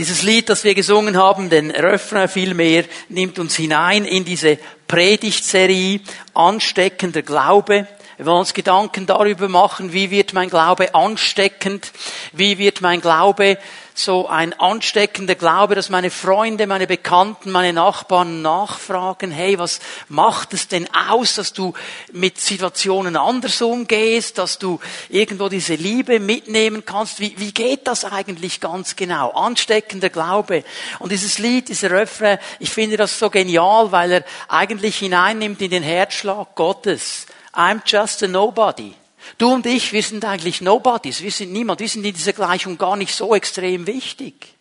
Dieses Lied, das wir gesungen haben, den Refrain vielmehr, nimmt uns hinein in diese Predigtserie Ansteckender Glaube. Wir wollen uns Gedanken darüber machen, wie wird mein Glaube ansteckend, wie wird mein Glaube so ein ansteckender Glaube, dass meine Freunde, meine Bekannten, meine Nachbarn nachfragen, hey, was macht es denn aus, dass du mit Situationen anders umgehst, dass du irgendwo diese Liebe mitnehmen kannst? Wie, wie geht das eigentlich ganz genau? Ansteckender Glaube. Und dieses Lied, dieser Refrain, ich finde das so genial, weil er eigentlich hineinnimmt in den Herzschlag Gottes. I'm just a nobody. Du und ich, wir sind eigentlich Nobodies, wir sind niemand, wir sind in dieser Gleichung gar nicht so extrem wichtig.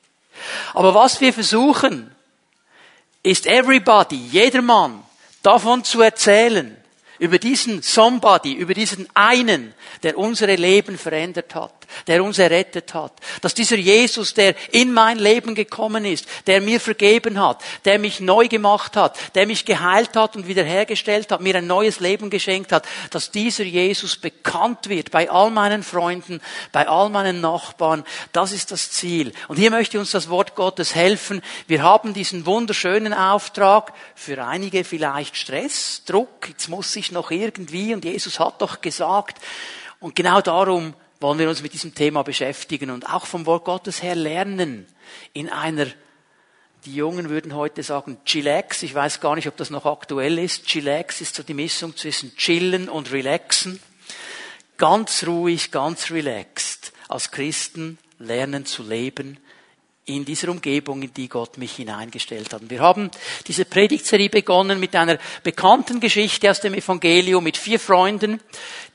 Aber was wir versuchen, ist everybody, jedermann, davon zu erzählen, über diesen Somebody, über diesen einen, der unsere Leben verändert hat, der uns errettet hat. Dass dieser Jesus, der in mein Leben gekommen ist, der mir vergeben hat, der mich neu gemacht hat, der mich geheilt hat und wiederhergestellt hat, mir ein neues Leben geschenkt hat, dass dieser Jesus bekannt wird bei all meinen Freunden, bei all meinen Nachbarn. Das ist das Ziel. Und hier möchte uns das Wort Gottes helfen. Wir haben diesen wunderschönen Auftrag, für einige vielleicht Stress, Druck, jetzt muss ich noch irgendwie und Jesus hat doch gesagt. Und genau darum wollen wir uns mit diesem Thema beschäftigen und auch vom Wort Gottes her lernen in einer die Jungen würden heute sagen Chillax. Ich weiß gar nicht, ob das noch aktuell ist. Chillax ist so die Mischung zwischen Chillen und Relaxen. Ganz ruhig, ganz relaxed. Als Christen lernen zu leben in dieser Umgebung, in die Gott mich hineingestellt hat. Wir haben diese Predigtserie begonnen mit einer bekannten Geschichte aus dem Evangelium mit vier Freunden,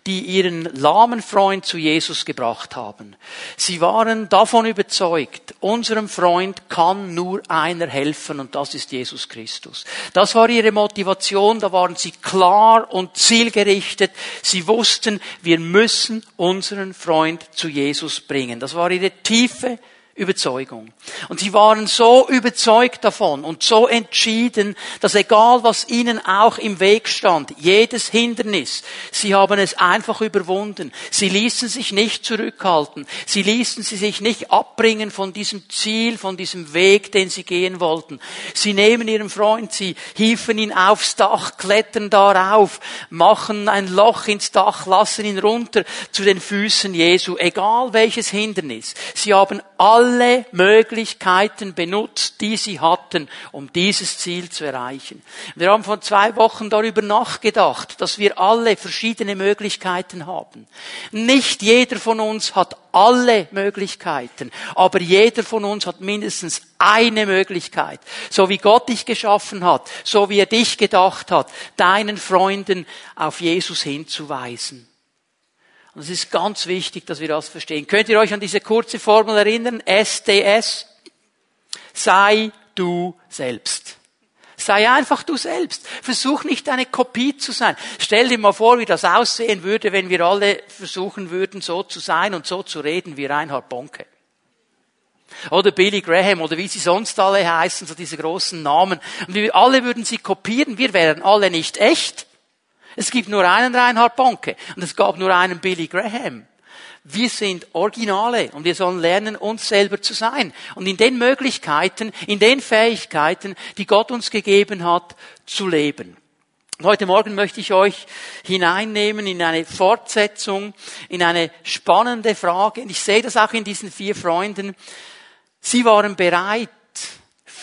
die ihren lahmen Freund zu Jesus gebracht haben. Sie waren davon überzeugt, unserem Freund kann nur einer helfen und das ist Jesus Christus. Das war ihre Motivation, da waren sie klar und zielgerichtet. Sie wussten, wir müssen unseren Freund zu Jesus bringen. Das war ihre tiefe Überzeugung. Und sie waren so überzeugt davon und so entschieden, dass egal was ihnen auch im Weg stand, jedes Hindernis, sie haben es einfach überwunden. Sie ließen sich nicht zurückhalten. Sie ließen sich nicht abbringen von diesem Ziel, von diesem Weg, den sie gehen wollten. Sie nehmen ihren Freund, sie hieven ihn aufs Dach, klettern darauf, machen ein Loch ins Dach, lassen ihn runter zu den Füßen Jesu, egal welches Hindernis. Sie haben all alle Möglichkeiten benutzt, die sie hatten, um dieses Ziel zu erreichen. Wir haben vor zwei Wochen darüber nachgedacht, dass wir alle verschiedene Möglichkeiten haben. Nicht jeder von uns hat alle Möglichkeiten, aber jeder von uns hat mindestens eine Möglichkeit. So wie Gott dich geschaffen hat, so wie er dich gedacht hat, deinen Freunden auf Jesus hinzuweisen. Und es ist ganz wichtig, dass wir das verstehen. Könnt ihr euch an diese kurze Formel erinnern? SDS. Sei du selbst. Sei einfach du selbst. Versuch nicht eine Kopie zu sein. Stell dir mal vor, wie das aussehen würde, wenn wir alle versuchen würden, so zu sein und so zu reden wie Reinhard Bonke. Oder Billy Graham oder wie sie sonst alle heißen, so diese großen Namen. Und wir alle würden sie kopieren. Wir wären alle nicht echt. Es gibt nur einen Reinhard Bonke und es gab nur einen Billy Graham. Wir sind Originale und wir sollen lernen, uns selber zu sein und in den Möglichkeiten, in den Fähigkeiten, die Gott uns gegeben hat, zu leben. Heute Morgen möchte ich euch hineinnehmen in eine Fortsetzung, in eine spannende Frage. Und ich sehe das auch in diesen vier Freunden. Sie waren bereit,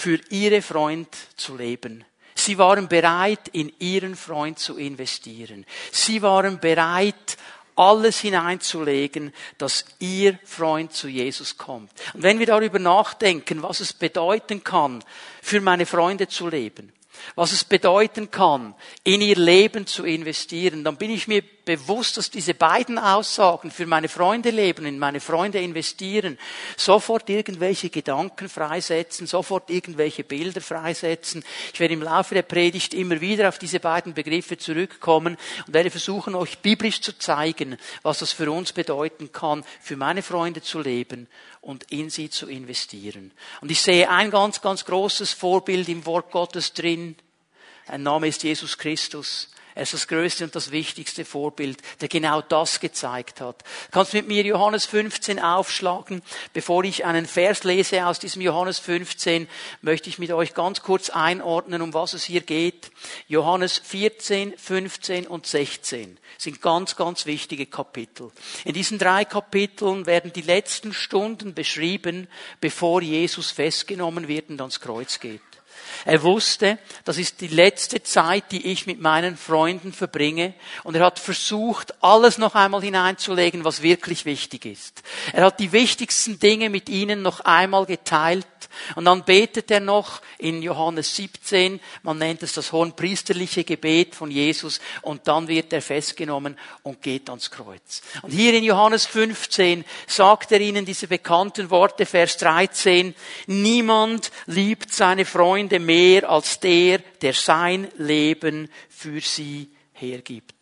für ihre Freund zu leben. Sie waren bereit, in ihren Freund zu investieren. Sie waren bereit, alles hineinzulegen, dass ihr Freund zu Jesus kommt. Und wenn wir darüber nachdenken, was es bedeuten kann, für meine Freunde zu leben, was es bedeuten kann, in ihr Leben zu investieren, dann bin ich mir bewusst, dass diese beiden Aussagen für meine Freunde leben, in meine Freunde investieren, sofort irgendwelche Gedanken freisetzen, sofort irgendwelche Bilder freisetzen. Ich werde im Laufe der Predigt immer wieder auf diese beiden Begriffe zurückkommen und werde versuchen, euch biblisch zu zeigen, was das für uns bedeuten kann, für meine Freunde zu leben und in sie zu investieren. Und ich sehe ein ganz, ganz großes Vorbild im Wort Gottes drin. Ein Name ist Jesus Christus. Er ist das größte und das wichtigste Vorbild, der genau das gezeigt hat. Du kannst mit mir Johannes 15 aufschlagen. Bevor ich einen Vers lese aus diesem Johannes 15, möchte ich mit euch ganz kurz einordnen, um was es hier geht. Johannes 14, 15 und 16 sind ganz, ganz wichtige Kapitel. In diesen drei Kapiteln werden die letzten Stunden beschrieben, bevor Jesus festgenommen wird und ans Kreuz geht. Er wusste, das ist die letzte Zeit, die ich mit meinen Freunden verbringe. Und er hat versucht, alles noch einmal hineinzulegen, was wirklich wichtig ist. Er hat die wichtigsten Dinge mit ihnen noch einmal geteilt und dann betet er noch in Johannes 17, man nennt es das hohenpriesterliche Gebet von Jesus und dann wird er festgenommen und geht ans Kreuz. Und hier in Johannes 15 sagt er ihnen diese bekannten Worte, Vers 13, niemand liebt seine Freunde mehr als der, der sein Leben für sie hergibt.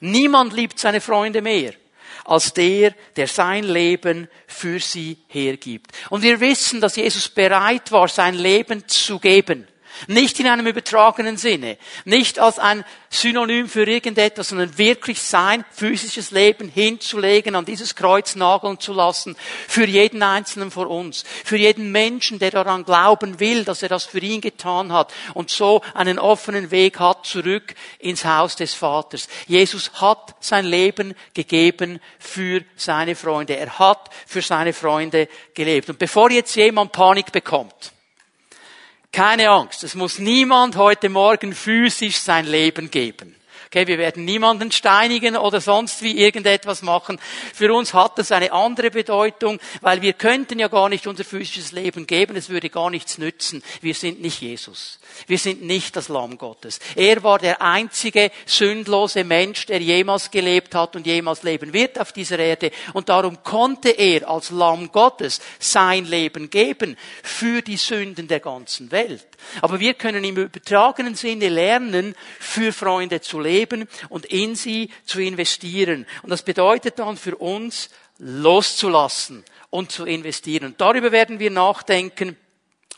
Niemand liebt seine Freunde mehr als der, der sein Leben für sie hergibt. Und wir wissen, dass Jesus bereit war, sein Leben zu geben. Nicht in einem übertragenen Sinne. Nicht als ein Synonym für irgendetwas, sondern wirklich sein physisches Leben hinzulegen, an dieses Kreuz nageln zu lassen. Für jeden Einzelnen von uns. Für jeden Menschen, der daran glauben will, dass er das für ihn getan hat. Und so einen offenen Weg hat zurück ins Haus des Vaters. Jesus hat sein Leben gegeben für seine Freunde. Er hat für seine Freunde gelebt. Und bevor jetzt jemand Panik bekommt, keine Angst, es muss niemand heute Morgen physisch sein Leben geben. Okay, wir werden niemanden steinigen oder sonst wie irgendetwas machen. Für uns hat das eine andere Bedeutung, weil wir könnten ja gar nicht unser physisches Leben geben, es würde gar nichts nützen. Wir sind nicht Jesus. Wir sind nicht das Lamm Gottes. Er war der einzige sündlose Mensch, der jemals gelebt hat und jemals leben wird auf dieser Erde. Und darum konnte er als Lamm Gottes sein Leben geben für die Sünden der ganzen Welt. Aber wir können im übertragenen Sinne lernen, für Freunde zu leben und in sie zu investieren. Und das bedeutet dann für uns, loszulassen und zu investieren. Und darüber werden wir nachdenken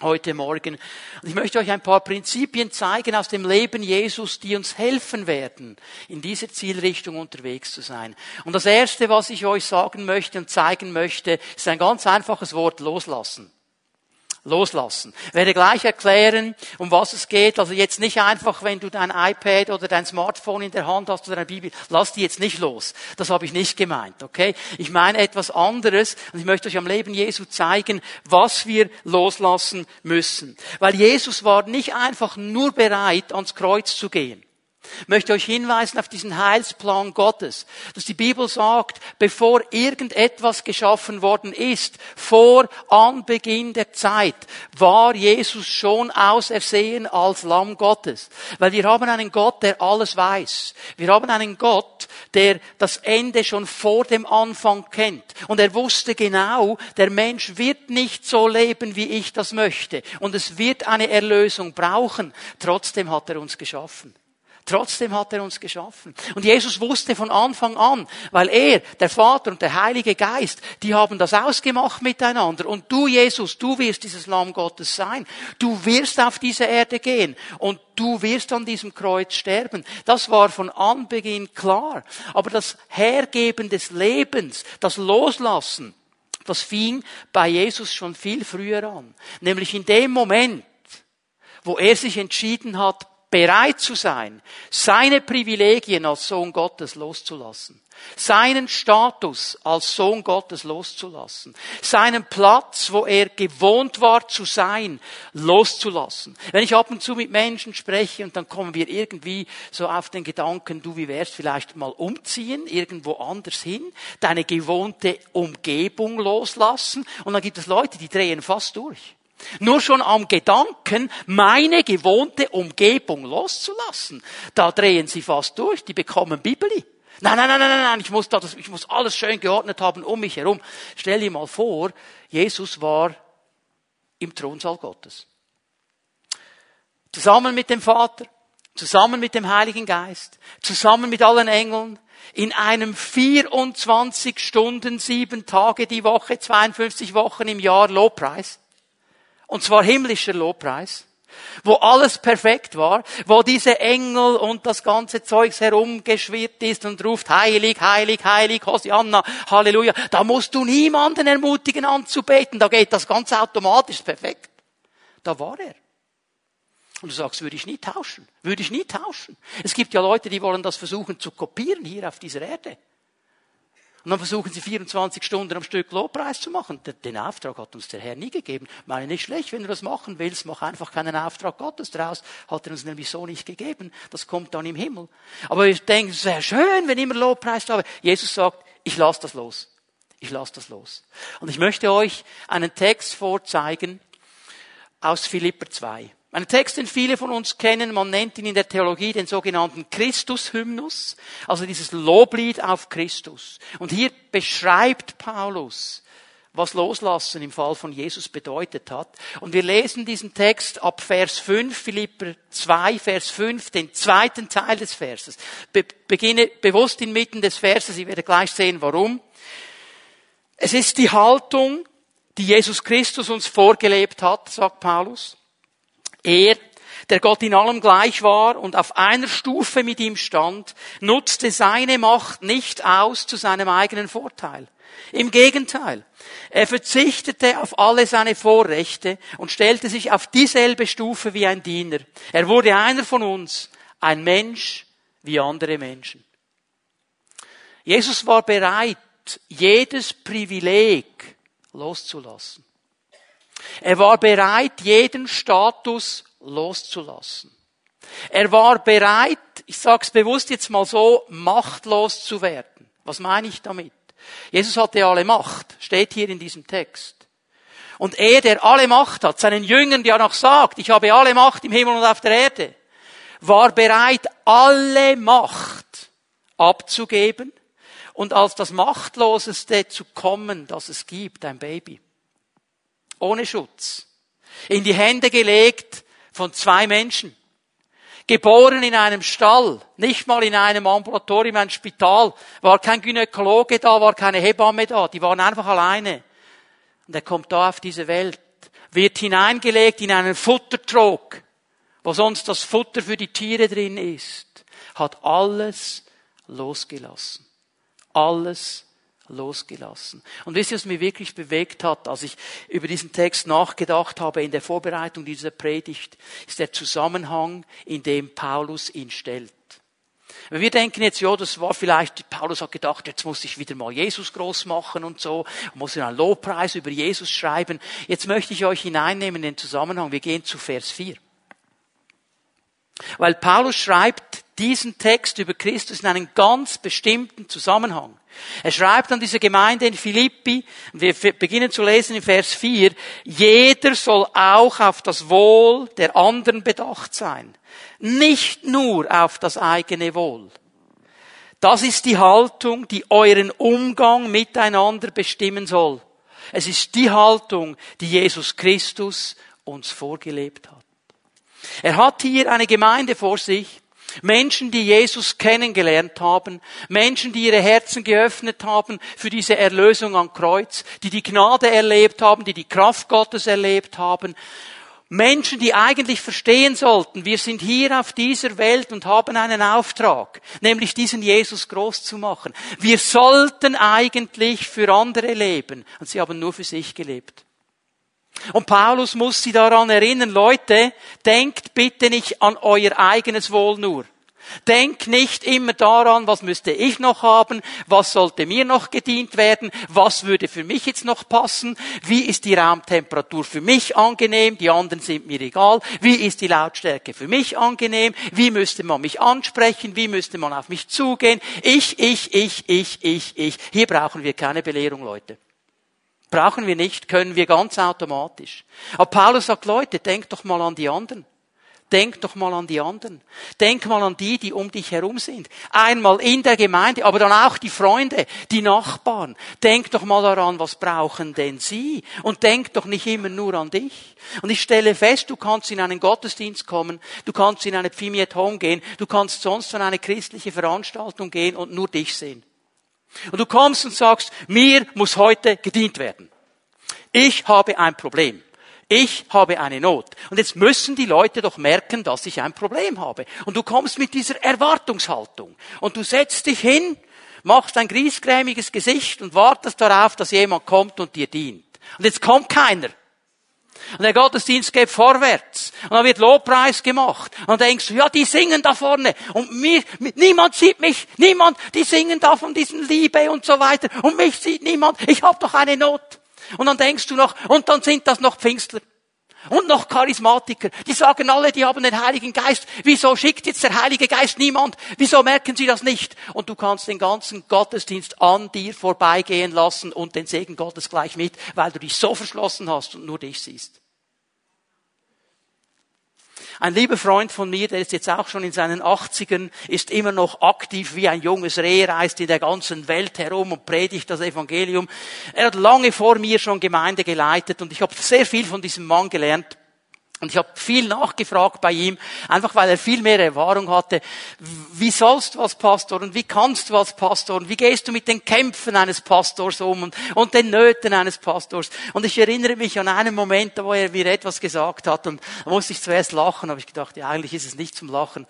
heute Morgen. Und ich möchte euch ein paar Prinzipien zeigen aus dem Leben Jesus, die uns helfen werden, in dieser Zielrichtung unterwegs zu sein. Und das Erste, was ich euch sagen möchte und zeigen möchte, ist ein ganz einfaches Wort, loslassen loslassen. Ich werde gleich erklären, um was es geht. Also jetzt nicht einfach, wenn du dein iPad oder dein Smartphone in der Hand hast oder eine Bibel, lass die jetzt nicht los. Das habe ich nicht gemeint, okay? Ich meine etwas anderes und ich möchte euch am Leben Jesu zeigen, was wir loslassen müssen. Weil Jesus war nicht einfach nur bereit, ans Kreuz zu gehen. Möchte euch hinweisen auf diesen Heilsplan Gottes, dass die Bibel sagt, bevor irgendetwas geschaffen worden ist, vor Anbeginn der Zeit, war Jesus schon ausersehen als Lamm Gottes. Weil wir haben einen Gott, der alles weiß. Wir haben einen Gott, der das Ende schon vor dem Anfang kennt. Und er wusste genau, der Mensch wird nicht so leben, wie ich das möchte. Und es wird eine Erlösung brauchen. Trotzdem hat er uns geschaffen. Trotzdem hat er uns geschaffen. Und Jesus wusste von Anfang an, weil er, der Vater und der Heilige Geist, die haben das ausgemacht miteinander. Und du, Jesus, du wirst dieses Lamm Gottes sein. Du wirst auf diese Erde gehen. Und du wirst an diesem Kreuz sterben. Das war von Anbeginn klar. Aber das Hergeben des Lebens, das Loslassen, das fing bei Jesus schon viel früher an. Nämlich in dem Moment, wo er sich entschieden hat, bereit zu sein, seine Privilegien als Sohn Gottes loszulassen, seinen Status als Sohn Gottes loszulassen, seinen Platz, wo er gewohnt war zu sein, loszulassen. Wenn ich ab und zu mit Menschen spreche und dann kommen wir irgendwie so auf den Gedanken, du, wie wärst vielleicht mal umziehen, irgendwo anders hin, deine gewohnte Umgebung loslassen und dann gibt es Leute, die drehen fast durch. Nur schon am Gedanken, meine gewohnte Umgebung loszulassen, da drehen sie fast durch, die bekommen Bibeli. Nein, nein, nein, nein, nein, ich muss, das, ich muss alles schön geordnet haben um mich herum. Stell dir mal vor, Jesus war im Thronsaal Gottes. Zusammen mit dem Vater, zusammen mit dem Heiligen Geist, zusammen mit allen Engeln, in einem 24 Stunden, sieben Tage die Woche, 52 Wochen im Jahr Lobpreis. Und zwar himmlischer Lobpreis. wo alles perfekt war, wo diese Engel und das ganze Zeugs herumgeschwirrt ist und ruft heilig, heilig, heilig, Hosianna, Halleluja. Da musst du niemanden ermutigen anzubeten, da geht das ganz automatisch perfekt. Da war er. Und du sagst, würde ich nie tauschen, würde ich nie tauschen. Es gibt ja Leute, die wollen das versuchen zu kopieren hier auf dieser Erde. Und dann versuchen sie 24 Stunden am Stück Lobpreis zu machen. Den Auftrag hat uns der Herr nie gegeben. Ich meine, nicht schlecht, wenn du das machen willst, mach einfach keinen Auftrag Gottes draus. Hat er uns nämlich so nicht gegeben. Das kommt dann im Himmel. Aber ich denke, es wäre schön, wenn immer Lobpreis da. Jesus sagt, ich lasse das los. Ich lasse das los. Und ich möchte euch einen Text vorzeigen aus Philipper 2. Ein Text, den viele von uns kennen, man nennt ihn in der Theologie den sogenannten Christushymnus, also dieses Loblied auf Christus. Und hier beschreibt Paulus, was Loslassen im Fall von Jesus bedeutet hat. Und wir lesen diesen Text ab Vers 5, Philipper 2, Vers 5, den zweiten Teil des Verses. Be beginne bewusst inmitten des Verses, ich werde gleich sehen, warum. Es ist die Haltung, die Jesus Christus uns vorgelebt hat, sagt Paulus. Er, der Gott in allem gleich war und auf einer Stufe mit ihm stand, nutzte seine Macht nicht aus zu seinem eigenen Vorteil. Im Gegenteil, er verzichtete auf alle seine Vorrechte und stellte sich auf dieselbe Stufe wie ein Diener. Er wurde einer von uns, ein Mensch wie andere Menschen. Jesus war bereit, jedes Privileg loszulassen. Er war bereit, jeden Status loszulassen. Er war bereit, ich sage es bewusst jetzt mal so, machtlos zu werden. Was meine ich damit? Jesus hatte alle Macht, steht hier in diesem Text. Und er, der alle Macht hat, seinen Jüngern, der noch sagt, ich habe alle Macht im Himmel und auf der Erde, war bereit, alle Macht abzugeben und als das Machtloseste zu kommen, das es gibt, ein Baby ohne Schutz, in die Hände gelegt von zwei Menschen, geboren in einem Stall, nicht mal in einem Ambulatorium, ein Spital, war kein Gynäkologe da, war keine Hebamme da, die waren einfach alleine. Und er kommt da auf diese Welt, wird hineingelegt in einen Futtertrog, wo sonst das Futter für die Tiere drin ist, hat alles losgelassen. Alles losgelassen. Und wisst ihr, was mich wirklich bewegt hat, als ich über diesen Text nachgedacht habe in der Vorbereitung dieser Predigt, ist der Zusammenhang, in dem Paulus ihn stellt. Wenn wir denken jetzt, ja, das war vielleicht, Paulus hat gedacht, jetzt muss ich wieder mal Jesus groß machen und so, muss ich einen Lobpreis über Jesus schreiben. Jetzt möchte ich euch hineinnehmen in den Zusammenhang. Wir gehen zu Vers 4. Weil Paulus schreibt diesen Text über Christus in einen ganz bestimmten Zusammenhang. Er schreibt an diese Gemeinde in Philippi, wir beginnen zu lesen in Vers 4, jeder soll auch auf das Wohl der anderen bedacht sein, nicht nur auf das eigene Wohl. Das ist die Haltung, die euren Umgang miteinander bestimmen soll. Es ist die Haltung, die Jesus Christus uns vorgelebt hat. Er hat hier eine Gemeinde vor sich, Menschen, die Jesus kennengelernt haben, Menschen, die ihre Herzen geöffnet haben für diese Erlösung am Kreuz, die die Gnade erlebt haben, die die Kraft Gottes erlebt haben. Menschen, die eigentlich verstehen sollten, wir sind hier auf dieser Welt und haben einen Auftrag, nämlich diesen Jesus groß zu machen. Wir sollten eigentlich für andere leben und sie haben nur für sich gelebt. Und Paulus muss sie daran erinnern, Leute, denkt bitte nicht an euer eigenes Wohl nur. Denkt nicht immer daran, was müsste ich noch haben, was sollte mir noch gedient werden, was würde für mich jetzt noch passen, wie ist die Raumtemperatur für mich angenehm, die anderen sind mir egal, wie ist die Lautstärke für mich angenehm, wie müsste man mich ansprechen, wie müsste man auf mich zugehen. Ich, ich, ich, ich, ich, ich. Hier brauchen wir keine Belehrung, Leute. Brauchen wir nicht, können wir ganz automatisch. Aber Paulus sagt, Leute, denkt doch mal an die anderen. Denk doch mal an die anderen. Denk mal an die, die um dich herum sind. Einmal in der Gemeinde, aber dann auch die Freunde, die Nachbarn. Denk doch mal daran, was brauchen denn sie? Und denk doch nicht immer nur an dich. Und ich stelle fest, du kannst in einen Gottesdienst kommen, du kannst in eine Pfimi at Home gehen, du kannst sonst an eine christliche Veranstaltung gehen und nur dich sehen. Und du kommst und sagst, mir muss heute gedient werden. Ich habe ein Problem. ich habe eine Not. Und jetzt müssen die Leute doch merken, dass ich ein Problem habe. Und du kommst mit dieser Erwartungshaltung. Und du setzt dich hin, machst ein griesgrämiges Gesicht und wartest darauf, dass jemand kommt und dir dient. Und jetzt kommt keiner. Und der Gottesdienst geht vorwärts. Und dann wird Lobpreis gemacht. Und dann denkst du, ja, die singen da vorne. Und mir, niemand sieht mich. Niemand. Die singen da von diesen Liebe und so weiter. Und mich sieht niemand. Ich habe doch eine Not. Und dann denkst du noch, und dann sind das noch Pfingstler. Und noch Charismatiker. Die sagen alle, die haben den Heiligen Geist. Wieso schickt jetzt der Heilige Geist niemand? Wieso merken sie das nicht? Und du kannst den ganzen Gottesdienst an dir vorbeigehen lassen und den Segen Gottes gleich mit, weil du dich so verschlossen hast und nur dich siehst. Ein lieber Freund von mir, der ist jetzt auch schon in seinen 80ern, ist immer noch aktiv wie ein junges Reh, reist in der ganzen Welt herum und predigt das Evangelium. Er hat lange vor mir schon Gemeinde geleitet und ich habe sehr viel von diesem Mann gelernt. Und ich habe viel nachgefragt bei ihm, einfach weil er viel mehr Erfahrung hatte. Wie sollst du als Pastor und wie kannst du als Pastor und wie gehst du mit den Kämpfen eines Pastors um und, und den Nöten eines Pastors? Und ich erinnere mich an einen Moment, wo er mir etwas gesagt hat und da musste ich zuerst lachen, habe ich gedacht, ja eigentlich ist es nicht zum Lachen.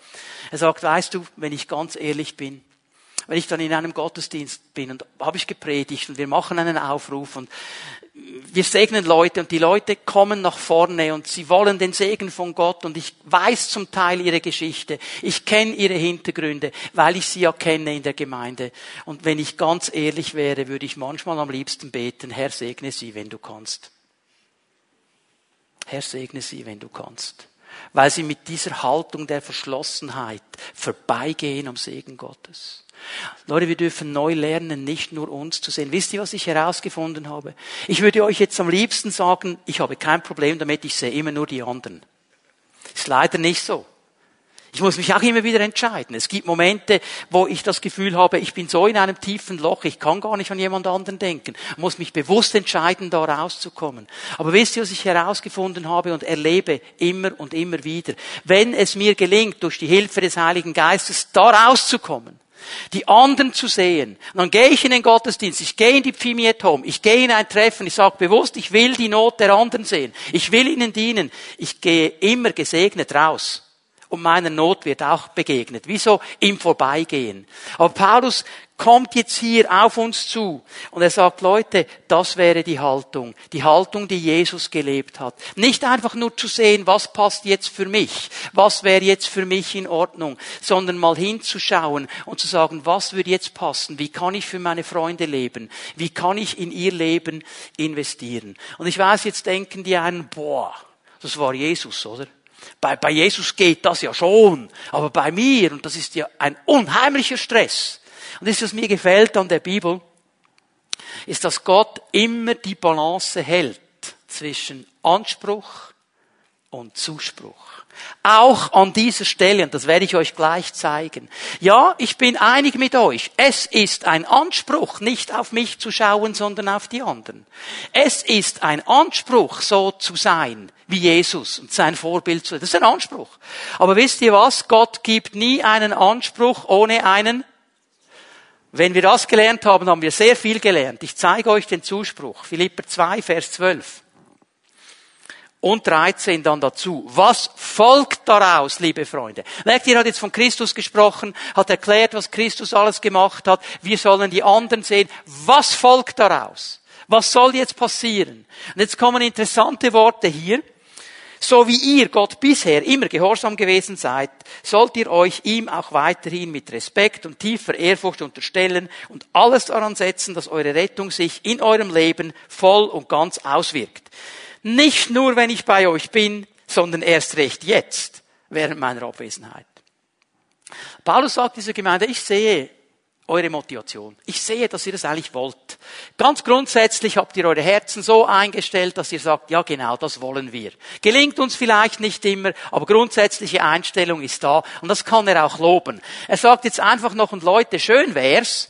Er sagt, weißt du, wenn ich ganz ehrlich bin, wenn ich dann in einem Gottesdienst bin und habe ich gepredigt und wir machen einen Aufruf und wir segnen Leute und die Leute kommen nach vorne und sie wollen den Segen von Gott und ich weiß zum Teil ihre Geschichte. Ich kenne ihre Hintergründe, weil ich sie ja kenne in der Gemeinde. Und wenn ich ganz ehrlich wäre, würde ich manchmal am liebsten beten, Herr segne sie, wenn du kannst. Herr segne sie, wenn du kannst. Weil sie mit dieser Haltung der Verschlossenheit vorbeigehen am Segen Gottes. Leute, wir dürfen neu lernen, nicht nur uns zu sehen. Wisst ihr, was ich herausgefunden habe? Ich würde euch jetzt am liebsten sagen, ich habe kein Problem damit, ich sehe immer nur die anderen. Ist leider nicht so. Ich muss mich auch immer wieder entscheiden. Es gibt Momente, wo ich das Gefühl habe, ich bin so in einem tiefen Loch, ich kann gar nicht an jemand anderen denken. Ich muss mich bewusst entscheiden, da rauszukommen. Aber wisst ihr, was ich herausgefunden habe und erlebe immer und immer wieder? Wenn es mir gelingt, durch die Hilfe des Heiligen Geistes da rauszukommen, die anderen zu sehen. Und dann gehe ich in den Gottesdienst, ich gehe in die Pfimiet Home, ich gehe in ein Treffen, ich sage bewusst, ich will die Not der anderen sehen. Ich will ihnen dienen. Ich gehe immer gesegnet raus. Und meiner Not wird auch begegnet. Wieso? Im Vorbeigehen. Aber Paulus kommt jetzt hier auf uns zu und er sagt, Leute, das wäre die Haltung, die Haltung, die Jesus gelebt hat. Nicht einfach nur zu sehen, was passt jetzt für mich, was wäre jetzt für mich in Ordnung, sondern mal hinzuschauen und zu sagen, was würde jetzt passen, wie kann ich für meine Freunde leben, wie kann ich in ihr Leben investieren. Und ich weiß, jetzt denken die einen, boah, das war Jesus, oder? Bei, bei Jesus geht das ja schon, aber bei mir, und das ist ja ein unheimlicher Stress, und das, was mir gefällt an der Bibel, ist, dass Gott immer die Balance hält zwischen Anspruch und Zuspruch. Auch an dieser Stelle, und das werde ich euch gleich zeigen. Ja, ich bin einig mit euch. Es ist ein Anspruch, nicht auf mich zu schauen, sondern auf die anderen. Es ist ein Anspruch, so zu sein wie Jesus und sein Vorbild zu sein. Das ist ein Anspruch. Aber wisst ihr was? Gott gibt nie einen Anspruch ohne einen wenn wir das gelernt haben, haben wir sehr viel gelernt. Ich zeige euch den Zuspruch. Philipper 2, Vers 12. Und 13 dann dazu. Was folgt daraus, liebe Freunde? Merkt ihr, hat jetzt von Christus gesprochen, hat erklärt, was Christus alles gemacht hat. Wir sollen die anderen sehen. Was folgt daraus? Was soll jetzt passieren? Und jetzt kommen interessante Worte hier. So wie ihr Gott bisher immer gehorsam gewesen seid, sollt ihr euch ihm auch weiterhin mit Respekt und tiefer Ehrfurcht unterstellen und alles daran setzen, dass eure Rettung sich in eurem Leben voll und ganz auswirkt. Nicht nur, wenn ich bei euch bin, sondern erst recht jetzt, während meiner Abwesenheit. Paulus sagt dieser Gemeinde, ich sehe eure Motivation. Ich sehe, dass ihr das eigentlich wollt. Ganz grundsätzlich habt ihr eure Herzen so eingestellt, dass ihr sagt, ja genau, das wollen wir. Gelingt uns vielleicht nicht immer, aber grundsätzliche Einstellung ist da und das kann er auch loben. Er sagt jetzt einfach noch, und Leute, schön wär's,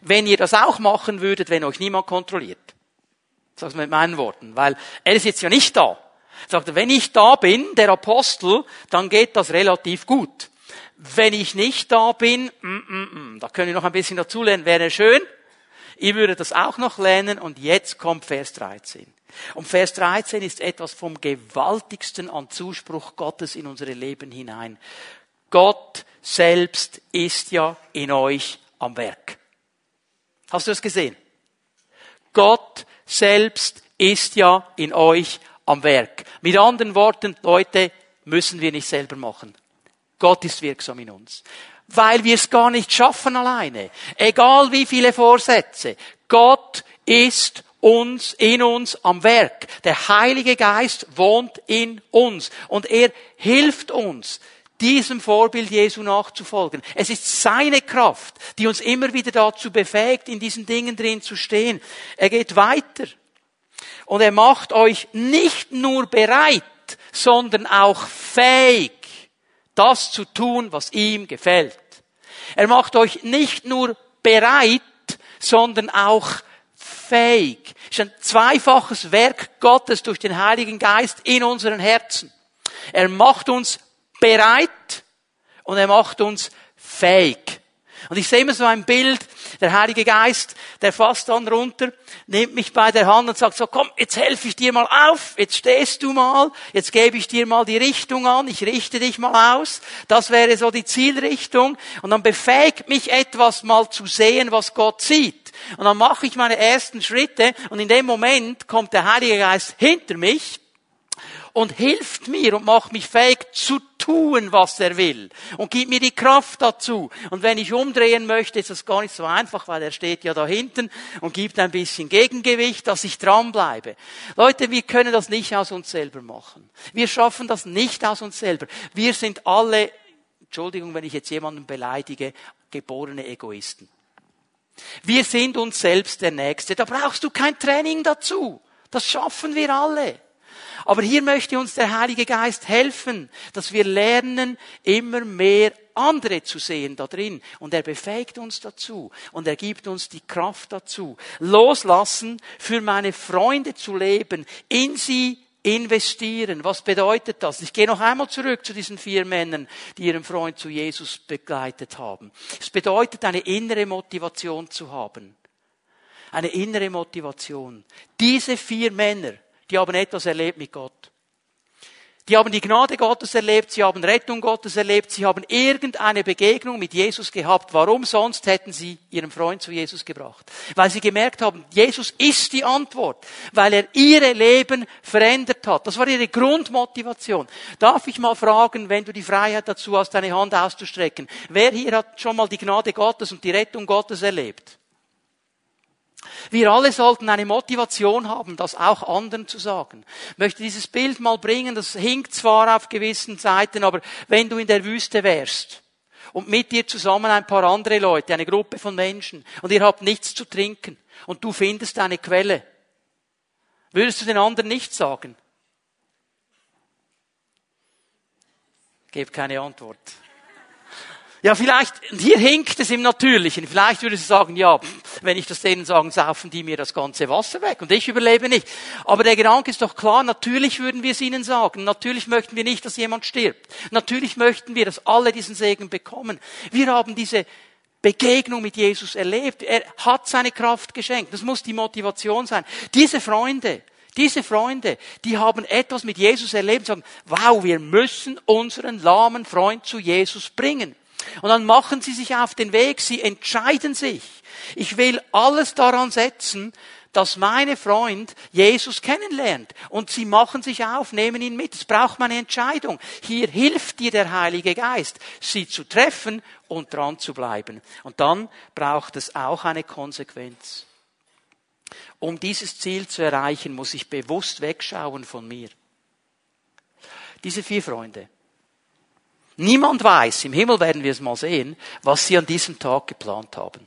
wenn ihr das auch machen würdet, wenn euch niemand kontrolliert. Sag's mit meinen Worten, weil er ist jetzt ja nicht da. Er sagt, wenn ich da bin, der Apostel, dann geht das relativ gut. Wenn ich nicht da bin, mm, mm, mm, da können wir noch ein bisschen dazulernen, wäre schön. Ihr würdet das auch noch lernen und jetzt kommt Vers 13. Und Vers 13 ist etwas vom gewaltigsten an Zuspruch Gottes in unsere Leben hinein. Gott selbst ist ja in euch am Werk. Hast du das gesehen? Gott selbst ist ja in euch am Werk. Mit anderen Worten, Leute, müssen wir nicht selber machen. Gott ist wirksam in uns. Weil wir es gar nicht schaffen alleine. Egal wie viele Vorsätze. Gott ist uns, in uns am Werk. Der Heilige Geist wohnt in uns und er hilft uns, diesem Vorbild Jesu nachzufolgen. Es ist seine Kraft, die uns immer wieder dazu befähigt, in diesen Dingen drin zu stehen. Er geht weiter. Und er macht euch nicht nur bereit, sondern auch fähig, das zu tun, was ihm gefällt. Er macht euch nicht nur bereit, sondern auch fähig. Es ist ein zweifaches Werk Gottes durch den Heiligen Geist in unseren Herzen. Er macht uns bereit und er macht uns fähig. Und ich sehe immer so ein Bild, der Heilige Geist, der fasst dann runter, nimmt mich bei der Hand und sagt so, komm, jetzt helfe ich dir mal auf, jetzt stehst du mal, jetzt gebe ich dir mal die Richtung an, ich richte dich mal aus. Das wäre so die Zielrichtung. Und dann befähigt mich etwas mal zu sehen, was Gott sieht. Und dann mache ich meine ersten Schritte und in dem Moment kommt der Heilige Geist hinter mich und hilft mir und macht mich fähig zu tun, was er will und gibt mir die Kraft dazu. Und wenn ich umdrehen möchte, ist das gar nicht so einfach, weil er steht ja da hinten und gibt ein bisschen Gegengewicht, dass ich dranbleibe. Leute, wir können das nicht aus uns selber machen. Wir schaffen das nicht aus uns selber. Wir sind alle, Entschuldigung, wenn ich jetzt jemanden beleidige, geborene Egoisten. Wir sind uns selbst der Nächste. Da brauchst du kein Training dazu. Das schaffen wir alle. Aber hier möchte uns der Heilige Geist helfen, dass wir lernen, immer mehr andere zu sehen da drin. Und er befähigt uns dazu. Und er gibt uns die Kraft dazu. Loslassen, für meine Freunde zu leben, in sie investieren. Was bedeutet das? Ich gehe noch einmal zurück zu diesen vier Männern, die ihren Freund zu Jesus begleitet haben. Es bedeutet, eine innere Motivation zu haben. Eine innere Motivation. Diese vier Männer, die haben etwas erlebt mit Gott. Die haben die Gnade Gottes erlebt, sie haben Rettung Gottes erlebt, sie haben irgendeine Begegnung mit Jesus gehabt. Warum sonst hätten sie ihren Freund zu Jesus gebracht? Weil sie gemerkt haben, Jesus ist die Antwort, weil er ihre Leben verändert hat. Das war ihre Grundmotivation. Darf ich mal fragen, wenn du die Freiheit dazu hast, deine Hand auszustrecken, wer hier hat schon mal die Gnade Gottes und die Rettung Gottes erlebt? Wir alle sollten eine Motivation haben, das auch anderen zu sagen. Ich möchte dieses Bild mal bringen, das hinkt zwar auf gewissen Seiten, aber wenn du in der Wüste wärst und mit dir zusammen ein paar andere Leute, eine Gruppe von Menschen, und ihr habt nichts zu trinken und du findest eine Quelle, würdest du den anderen nicht sagen? Gebt keine Antwort. Ja, vielleicht, hier hinkt es im Natürlichen. Vielleicht würde sie sagen, ja, wenn ich das denen sagen, saufen die mir das ganze Wasser weg und ich überlebe nicht. Aber der Gedanke ist doch klar, natürlich würden wir es ihnen sagen. Natürlich möchten wir nicht, dass jemand stirbt. Natürlich möchten wir, dass alle diesen Segen bekommen. Wir haben diese Begegnung mit Jesus erlebt. Er hat seine Kraft geschenkt. Das muss die Motivation sein. Diese Freunde, diese Freunde, die haben etwas mit Jesus erlebt und sagen, wow, wir müssen unseren lahmen Freund zu Jesus bringen. Und dann machen sie sich auf den Weg, sie entscheiden sich. Ich will alles daran setzen, dass meine Freund Jesus kennenlernt. Und sie machen sich auf, nehmen ihn mit. Es braucht meine Entscheidung. Hier hilft dir der Heilige Geist, sie zu treffen und dran zu bleiben. Und dann braucht es auch eine Konsequenz. Um dieses Ziel zu erreichen, muss ich bewusst wegschauen von mir. Diese vier Freunde, Niemand weiß, im Himmel werden wir es mal sehen, was sie an diesem Tag geplant haben.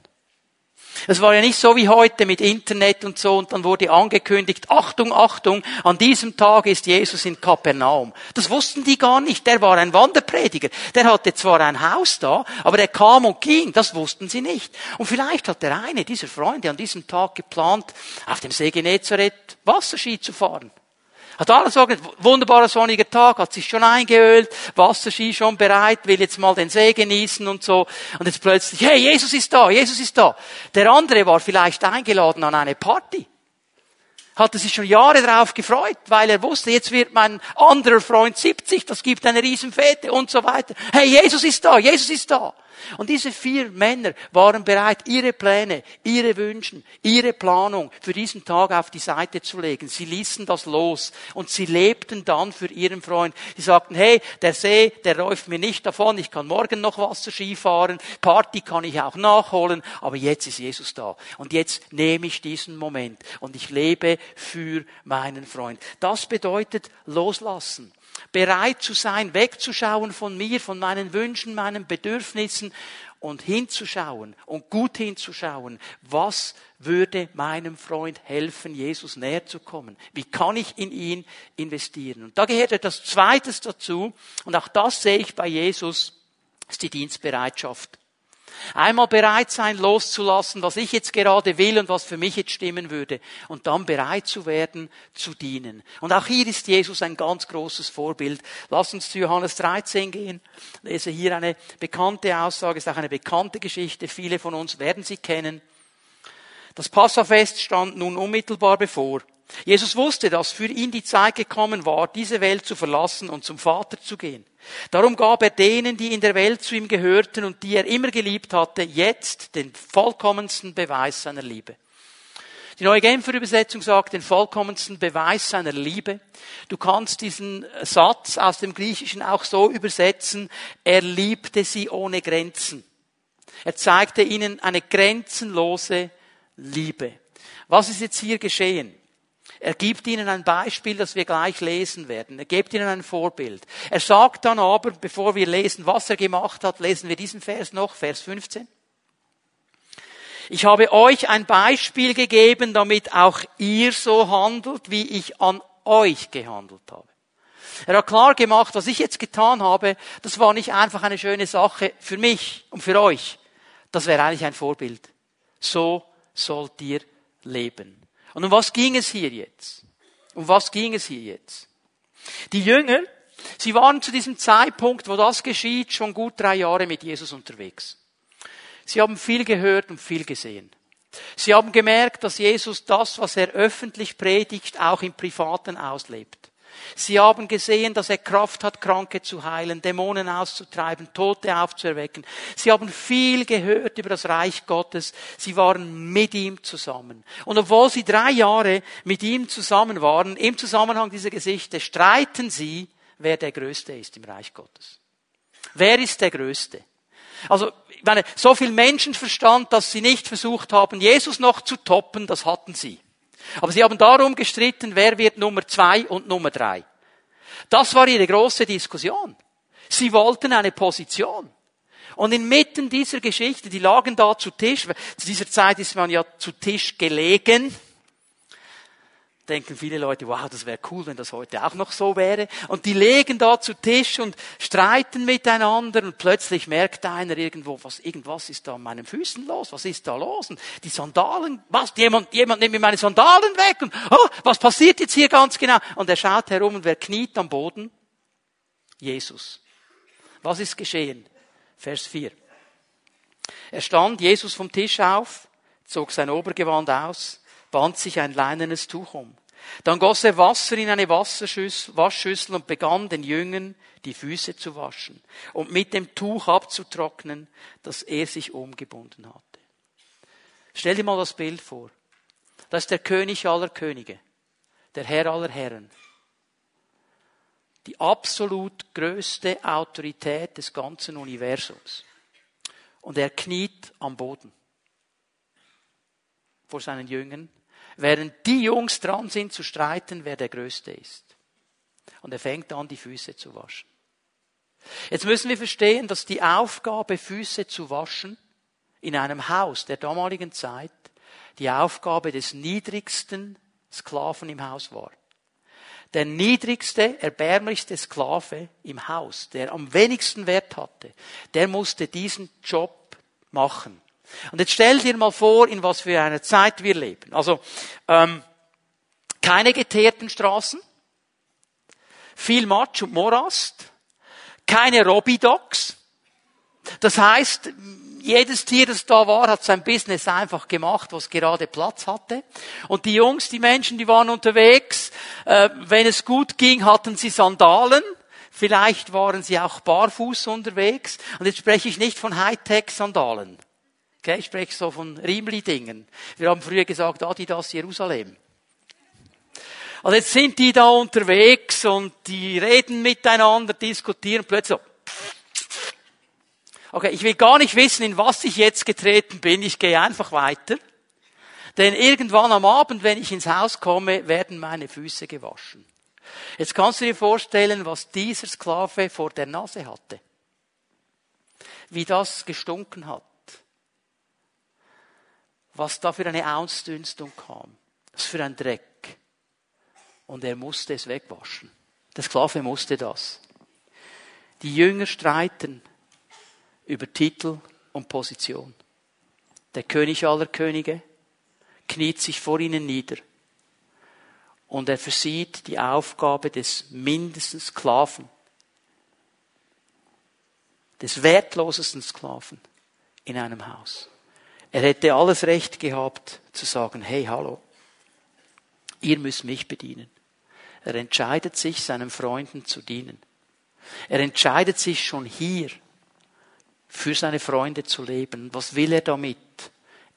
Es war ja nicht so wie heute mit Internet und so und dann wurde angekündigt, Achtung, Achtung, an diesem Tag ist Jesus in Kapernaum. Das wussten die gar nicht. Der war ein Wanderprediger. Der hatte zwar ein Haus da, aber der kam und ging. Das wussten sie nicht. Und vielleicht hat der eine dieser Freunde an diesem Tag geplant, auf dem See Genezareth Wasserski zu fahren. Hat alles so, wunderbarer sonniger Tag, hat sich schon eingeölt, Wasserski schon bereit, will jetzt mal den See genießen und so. Und jetzt plötzlich, hey, Jesus ist da, Jesus ist da. Der andere war vielleicht eingeladen an eine Party. hatte sich schon Jahre darauf gefreut, weil er wusste, jetzt wird mein anderer Freund 70, das gibt eine Riesenfete und so weiter. Hey, Jesus ist da, Jesus ist da. Und diese vier Männer waren bereit, ihre Pläne, ihre Wünschen, ihre Planung für diesen Tag auf die Seite zu legen. Sie ließen das los und sie lebten dann für ihren Freund. Sie sagten, hey, der See, der läuft mir nicht davon, ich kann morgen noch Wasserski fahren, Party kann ich auch nachholen, aber jetzt ist Jesus da. Und jetzt nehme ich diesen Moment und ich lebe für meinen Freund. Das bedeutet loslassen bereit zu sein, wegzuschauen von mir, von meinen Wünschen, meinen Bedürfnissen und hinzuschauen und gut hinzuschauen, was würde meinem Freund helfen, Jesus näher zu kommen? Wie kann ich in ihn investieren? Und da gehört etwas Zweites dazu, und auch das sehe ich bei Jesus, ist die Dienstbereitschaft. Einmal bereit sein, loszulassen, was ich jetzt gerade will und was für mich jetzt stimmen würde. Und dann bereit zu werden, zu dienen. Und auch hier ist Jesus ein ganz großes Vorbild. Lass uns zu Johannes 13 gehen. Lese hier eine bekannte Aussage, ist auch eine bekannte Geschichte. Viele von uns werden sie kennen. Das Passafest stand nun unmittelbar bevor. Jesus wusste, dass für ihn die Zeit gekommen war, diese Welt zu verlassen und zum Vater zu gehen. Darum gab er denen, die in der Welt zu ihm gehörten und die er immer geliebt hatte, jetzt den vollkommensten Beweis seiner Liebe. Die neue Genfer Übersetzung sagt den vollkommensten Beweis seiner Liebe. Du kannst diesen Satz aus dem Griechischen auch so übersetzen, er liebte sie ohne Grenzen. Er zeigte ihnen eine grenzenlose Liebe. Was ist jetzt hier geschehen? Er gibt ihnen ein Beispiel, das wir gleich lesen werden. Er gibt ihnen ein Vorbild. Er sagt dann aber, bevor wir lesen, was er gemacht hat, lesen wir diesen Vers noch, Vers 15. Ich habe euch ein Beispiel gegeben, damit auch ihr so handelt, wie ich an euch gehandelt habe. Er hat klar gemacht, was ich jetzt getan habe, das war nicht einfach eine schöne Sache für mich und für euch. Das wäre eigentlich ein Vorbild. So sollt ihr leben. Und um was ging es hier jetzt? Um was ging es hier jetzt? Die Jünger, sie waren zu diesem Zeitpunkt, wo das geschieht, schon gut drei Jahre mit Jesus unterwegs. Sie haben viel gehört und viel gesehen. Sie haben gemerkt, dass Jesus das, was er öffentlich predigt, auch im Privaten auslebt. Sie haben gesehen, dass er Kraft hat, Kranke zu heilen, Dämonen auszutreiben, Tote aufzuerwecken. Sie haben viel gehört über das Reich Gottes. Sie waren mit ihm zusammen. Und obwohl sie drei Jahre mit ihm zusammen waren, im Zusammenhang dieser Gesichter, streiten sie, wer der Größte ist im Reich Gottes. Wer ist der Größte? Also, ich meine, so viel Menschenverstand, dass sie nicht versucht haben, Jesus noch zu toppen, das hatten sie. Aber sie haben darum gestritten, wer wird Nummer zwei und Nummer drei. Das war ihre große Diskussion. Sie wollten eine Position. Und inmitten dieser Geschichte, die lagen da zu Tisch, zu dieser Zeit ist man ja zu Tisch gelegen, denken viele Leute, wow, das wäre cool, wenn das heute auch noch so wäre. Und die legen da zu Tisch und streiten miteinander und plötzlich merkt einer irgendwo, was, irgendwas ist da an meinen Füßen los, was ist da los? Und die Sandalen, was, jemand, jemand nimmt mir meine Sandalen weg und, oh, was passiert jetzt hier ganz genau? Und er schaut herum und wer kniet am Boden? Jesus. Was ist geschehen? Vers 4. Er stand Jesus vom Tisch auf, zog sein Obergewand aus, band sich ein leinenes Tuch um. Dann goss er Wasser in eine Waschschüssel und begann den Jüngern die Füße zu waschen und mit dem Tuch abzutrocknen, das er sich umgebunden hatte. Stell dir mal das Bild vor. Das ist der König aller Könige, der Herr aller Herren. Die absolut größte Autorität des ganzen Universums. Und er kniet am Boden vor seinen Jüngern während die Jungs dran sind zu streiten, wer der Größte ist. Und er fängt an, die Füße zu waschen. Jetzt müssen wir verstehen, dass die Aufgabe, Füße zu waschen, in einem Haus der damaligen Zeit die Aufgabe des niedrigsten Sklaven im Haus war. Der niedrigste, erbärmlichste Sklave im Haus, der am wenigsten Wert hatte, der musste diesen Job machen. Und jetzt stell dir mal vor, in was für einer Zeit wir leben. Also ähm, keine geteerten Straßen, viel Matsch und Morast, keine Robidocs. Das heißt, jedes Tier, das da war, hat sein Business einfach gemacht, was gerade Platz hatte. Und die Jungs, die Menschen, die waren unterwegs. Äh, wenn es gut ging, hatten sie Sandalen. Vielleicht waren sie auch barfuß unterwegs. Und jetzt spreche ich nicht von Hightech-Sandalen. Okay, ich spreche so von Riemli-Dingen. Wir haben früher gesagt, Adidas Jerusalem. Also jetzt sind die da unterwegs und die reden miteinander, diskutieren, plötzlich so. Okay, ich will gar nicht wissen, in was ich jetzt getreten bin. Ich gehe einfach weiter. Denn irgendwann am Abend, wenn ich ins Haus komme, werden meine Füße gewaschen. Jetzt kannst du dir vorstellen, was dieser Sklave vor der Nase hatte. Wie das gestunken hat. Was da für eine Ausdünstung kam. Was für ein Dreck. Und er musste es wegwaschen. Der Sklave musste das. Die Jünger streiten über Titel und Position. Der König aller Könige kniet sich vor ihnen nieder und er versieht die Aufgabe des mindesten Sklaven, des wertlosesten Sklaven in einem Haus. Er hätte alles Recht gehabt zu sagen, hey, hallo, ihr müsst mich bedienen. Er entscheidet sich, seinen Freunden zu dienen. Er entscheidet sich schon hier, für seine Freunde zu leben. Was will er damit?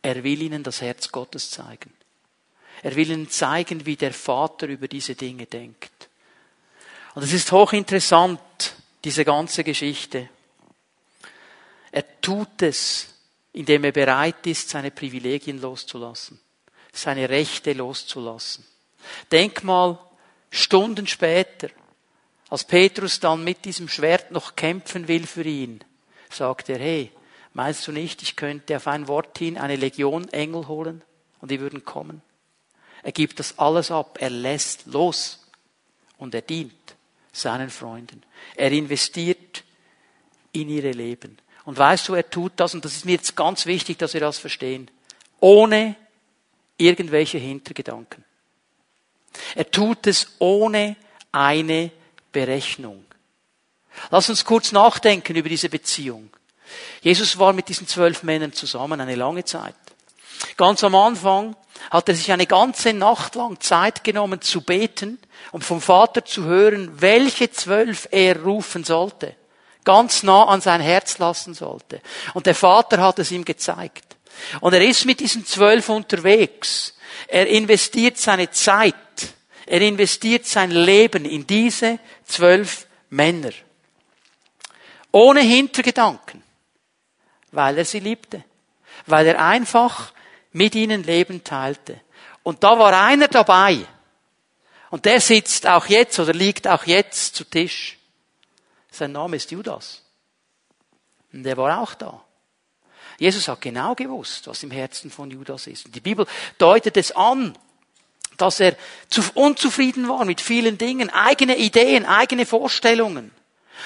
Er will ihnen das Herz Gottes zeigen. Er will ihnen zeigen, wie der Vater über diese Dinge denkt. Und es ist hochinteressant, diese ganze Geschichte. Er tut es, indem er bereit ist, seine Privilegien loszulassen, seine Rechte loszulassen. Denk mal, Stunden später, als Petrus dann mit diesem Schwert noch kämpfen will für ihn, sagt er, hey, meinst du nicht, ich könnte auf ein Wort hin eine Legion Engel holen und die würden kommen? Er gibt das alles ab, er lässt los und er dient seinen Freunden. Er investiert in ihre Leben. Und weißt du, er tut das, und das ist mir jetzt ganz wichtig, dass wir das verstehen, ohne irgendwelche Hintergedanken. Er tut es ohne eine Berechnung. Lass uns kurz nachdenken über diese Beziehung. Jesus war mit diesen zwölf Männern zusammen eine lange Zeit. Ganz am Anfang hat er sich eine ganze Nacht lang Zeit genommen zu beten, um vom Vater zu hören, welche zwölf er rufen sollte. Ganz nah an sein Herz lassen sollte. Und der Vater hat es ihm gezeigt. Und er ist mit diesen zwölf unterwegs. Er investiert seine Zeit. Er investiert sein Leben in diese zwölf Männer. Ohne Hintergedanken. Weil er sie liebte. Weil er einfach mit ihnen Leben teilte. Und da war einer dabei. Und der sitzt auch jetzt oder liegt auch jetzt zu Tisch. Sein Name ist Judas. Und der war auch da. Jesus hat genau gewusst, was im Herzen von Judas ist. Und die Bibel deutet es an, dass er unzufrieden war mit vielen Dingen, eigene Ideen, eigene Vorstellungen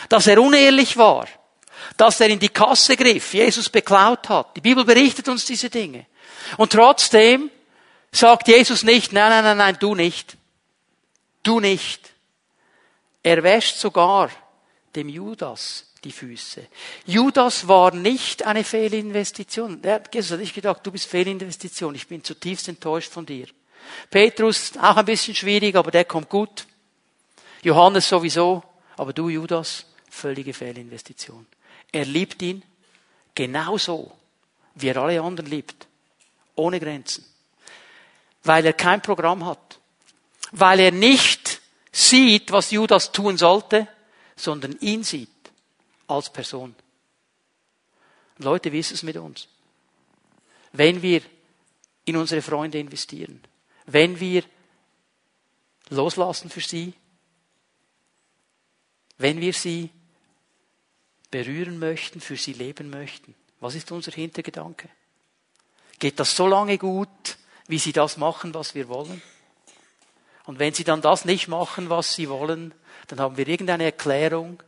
dass er unehrlich war, dass er in die Kasse griff, Jesus beklaut hat. Die Bibel berichtet uns diese Dinge. Und trotzdem sagt Jesus nicht, nein, nein, nein, nein, du nicht. Du nicht. Er wäscht sogar dem Judas die Füße. Judas war nicht eine Fehlinvestition. Er hat Jesus nicht gedacht, du bist Fehlinvestition, ich bin zutiefst enttäuscht von dir. Petrus, auch ein bisschen schwierig, aber der kommt gut. Johannes sowieso. Aber du, Judas, völlige Fehlinvestition. Er liebt ihn genauso, wie er alle anderen liebt. Ohne Grenzen. Weil er kein Programm hat. Weil er nicht sieht, was Judas tun sollte, sondern ihn sieht als Person. Leute, wie ist es mit uns? Wenn wir in unsere Freunde investieren, wenn wir loslassen für sie, wenn wir sie berühren möchten, für sie leben möchten? Was ist unser Hintergedanke? Geht das so lange gut, wie sie das machen, was wir wollen? Und wenn sie dann das nicht machen, was sie wollen, dann haben wir irgendeine Erklärung,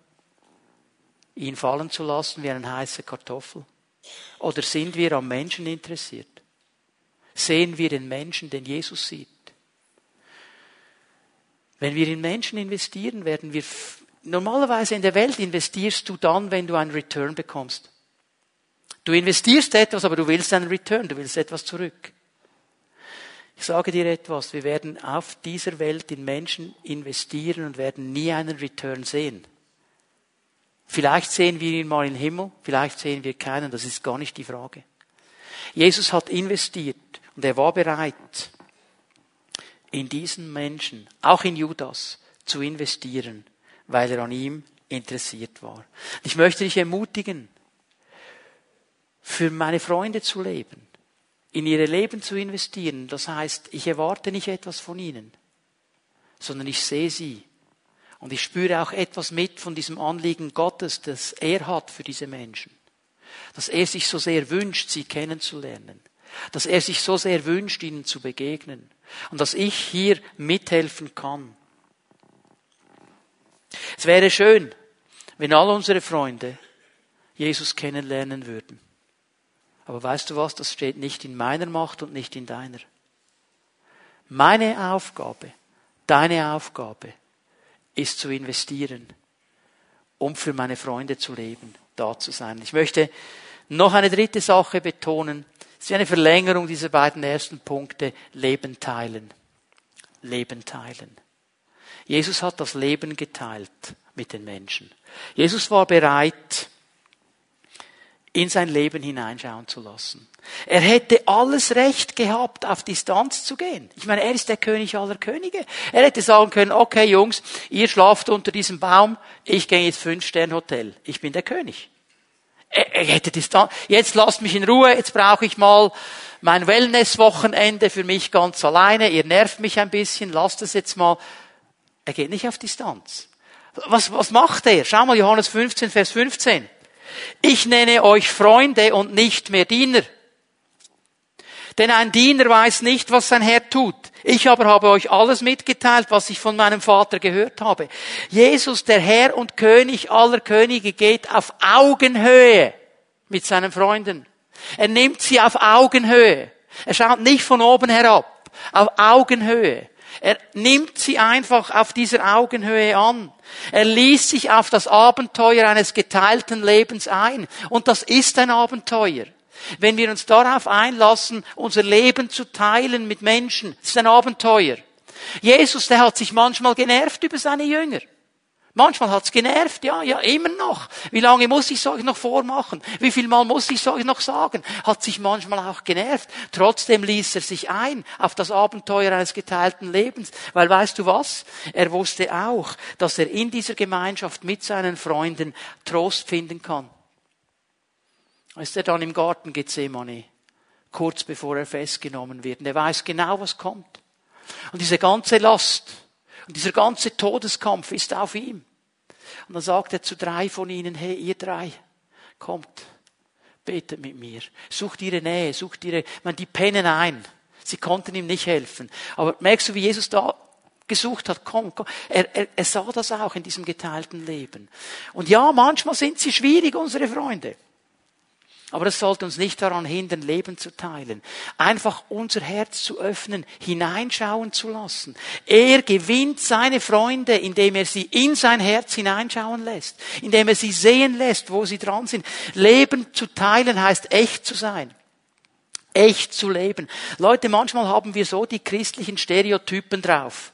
ihn fallen zu lassen wie eine heiße Kartoffel? Oder sind wir am Menschen interessiert? Sehen wir den Menschen, den Jesus sieht? Wenn wir in Menschen investieren, werden wir Normalerweise in der Welt investierst du dann, wenn du einen Return bekommst. Du investierst etwas, aber du willst einen Return, du willst etwas zurück. Ich sage dir etwas, wir werden auf dieser Welt in Menschen investieren und werden nie einen Return sehen. Vielleicht sehen wir ihn mal im Himmel, vielleicht sehen wir keinen, das ist gar nicht die Frage. Jesus hat investiert und er war bereit, in diesen Menschen, auch in Judas, zu investieren, weil er an ihm interessiert war. Ich möchte dich ermutigen, für meine Freunde zu leben, in ihre Leben zu investieren. Das heißt, ich erwarte nicht etwas von ihnen, sondern ich sehe sie. Und ich spüre auch etwas mit von diesem Anliegen Gottes, das er hat für diese Menschen. Dass er sich so sehr wünscht, sie kennenzulernen. Dass er sich so sehr wünscht, ihnen zu begegnen. Und dass ich hier mithelfen kann. Es wäre schön, wenn all unsere Freunde Jesus kennenlernen würden. Aber weißt du was, das steht nicht in meiner Macht und nicht in deiner. Meine Aufgabe, deine Aufgabe ist zu investieren, um für meine Freunde zu leben, da zu sein. Ich möchte noch eine dritte Sache betonen. Es ist eine Verlängerung dieser beiden ersten Punkte. Leben teilen. Leben teilen. Jesus hat das Leben geteilt mit den Menschen. Jesus war bereit, in sein Leben hineinschauen zu lassen. Er hätte alles Recht gehabt, auf Distanz zu gehen. Ich meine, er ist der König aller Könige. Er hätte sagen können, okay Jungs, ihr schlaft unter diesem Baum, ich gehe ins Fünf-Stern-Hotel. Ich bin der König. Er, hätte Distanz. Jetzt lasst mich in Ruhe, jetzt brauche ich mal mein Wellness-Wochenende für mich ganz alleine. Ihr nervt mich ein bisschen, lasst es jetzt mal. Er geht nicht auf Distanz. Was, was macht er? Schau mal Johannes 15, Vers 15. Ich nenne euch Freunde und nicht mehr Diener. Denn ein Diener weiß nicht, was sein Herr tut. Ich aber habe euch alles mitgeteilt, was ich von meinem Vater gehört habe. Jesus, der Herr und König aller Könige, geht auf Augenhöhe mit seinen Freunden. Er nimmt sie auf Augenhöhe. Er schaut nicht von oben herab, auf Augenhöhe. Er nimmt sie einfach auf dieser Augenhöhe an. Er ließ sich auf das Abenteuer eines geteilten Lebens ein. Und das ist ein Abenteuer. Wenn wir uns darauf einlassen, unser Leben zu teilen mit Menschen, ist ein Abenteuer. Jesus, der hat sich manchmal genervt über seine Jünger. Manchmal hat's genervt, ja, ja, immer noch. Wie lange muss ich es euch noch vormachen? Wie viel Mal muss ich es euch noch sagen? Hat sich manchmal auch genervt. Trotzdem ließ er sich ein auf das Abenteuer eines geteilten Lebens. Weil weißt du was? Er wusste auch, dass er in dieser Gemeinschaft mit seinen Freunden Trost finden kann. Ist er dann im Garten Gethsemane, kurz bevor er festgenommen wird. Und er weiß genau, was kommt. Und diese ganze Last, und dieser ganze Todeskampf ist auf ihm. Und dann sagt er zu drei von ihnen, hey, ihr drei, kommt, betet mit mir, sucht ihre Nähe, sucht ihre, man, die pennen ein. Sie konnten ihm nicht helfen. Aber merkst du, wie Jesus da gesucht hat, komm, komm. Er, er, er sah das auch in diesem geteilten Leben. Und ja, manchmal sind sie schwierig, unsere Freunde. Aber es sollte uns nicht daran hindern, Leben zu teilen. Einfach unser Herz zu öffnen, hineinschauen zu lassen. Er gewinnt seine Freunde, indem er sie in sein Herz hineinschauen lässt, indem er sie sehen lässt, wo sie dran sind. Leben zu teilen heißt echt zu sein. Echt zu leben. Leute, manchmal haben wir so die christlichen Stereotypen drauf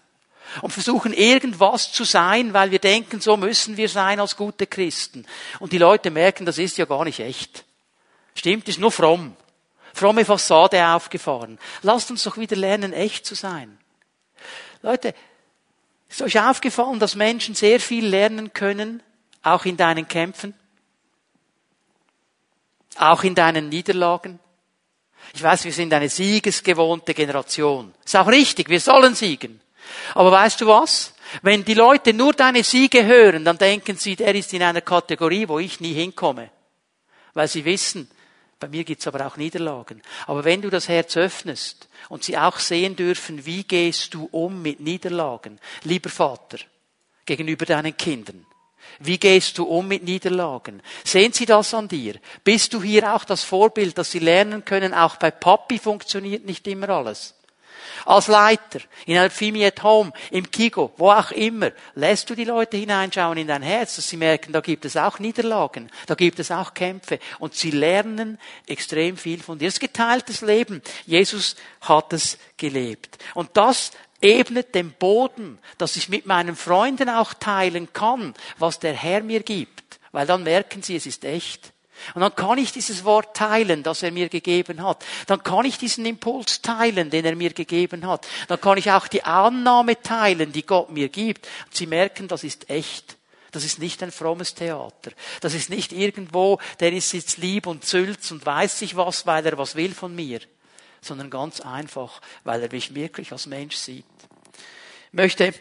und versuchen irgendwas zu sein, weil wir denken, so müssen wir sein als gute Christen. Und die Leute merken, das ist ja gar nicht echt. Stimmt, ist nur fromm. Fromme Fassade aufgefahren. Lasst uns doch wieder lernen, echt zu sein. Leute, ist euch aufgefallen, dass Menschen sehr viel lernen können, auch in deinen Kämpfen? Auch in deinen Niederlagen? Ich weiß, wir sind eine siegesgewohnte Generation. Ist auch richtig, wir sollen siegen. Aber weißt du was? Wenn die Leute nur deine Siege hören, dann denken sie, der ist in einer Kategorie, wo ich nie hinkomme. Weil sie wissen, bei mir gibt's aber auch Niederlagen. Aber wenn du das Herz öffnest und sie auch sehen dürfen, wie gehst du um mit Niederlagen, lieber Vater, gegenüber deinen Kindern, wie gehst du um mit Niederlagen? Sehen Sie das an dir? Bist du hier auch das Vorbild, dass Sie lernen können, auch bei Papi funktioniert nicht immer alles. Als Leiter, in einer Fimi at Home, im Kigo, wo auch immer, lässt du die Leute hineinschauen in dein Herz, dass sie merken, da gibt es auch Niederlagen, da gibt es auch Kämpfe und sie lernen extrem viel von dir. Das ist geteiltes Leben. Jesus hat es gelebt. Und das ebnet den Boden, dass ich mit meinen Freunden auch teilen kann, was der Herr mir gibt. Weil dann merken sie, es ist echt. Und dann kann ich dieses Wort teilen, das er mir gegeben hat. Dann kann ich diesen Impuls teilen, den er mir gegeben hat. Dann kann ich auch die Annahme teilen, die Gott mir gibt. Und sie merken, das ist echt. Das ist nicht ein frommes Theater. Das ist nicht irgendwo, der ist jetzt lieb und zülz und weiß sich was, weil er was will von mir. Sondern ganz einfach, weil er mich wirklich als Mensch sieht. Ich möchte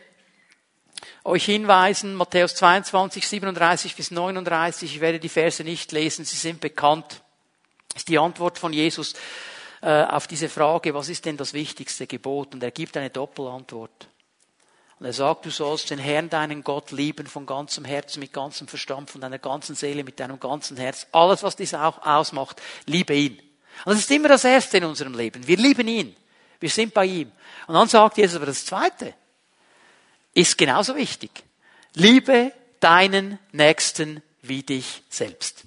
euch hinweisen, Matthäus 22, 37 bis 39. Ich werde die Verse nicht lesen, sie sind bekannt. Ist die Antwort von Jesus äh, auf diese Frage, was ist denn das wichtigste Gebot? Und er gibt eine Doppelantwort. Und er sagt, du sollst den Herrn, deinen Gott, lieben von ganzem Herzen, mit ganzem Verstand, von deiner ganzen Seele, mit deinem ganzen Herz. Alles, was dies auch ausmacht, liebe ihn. Und das ist immer das Erste in unserem Leben. Wir lieben ihn. Wir sind bei ihm. Und dann sagt Jesus aber das Zweite ist genauso wichtig. Liebe deinen Nächsten wie dich selbst.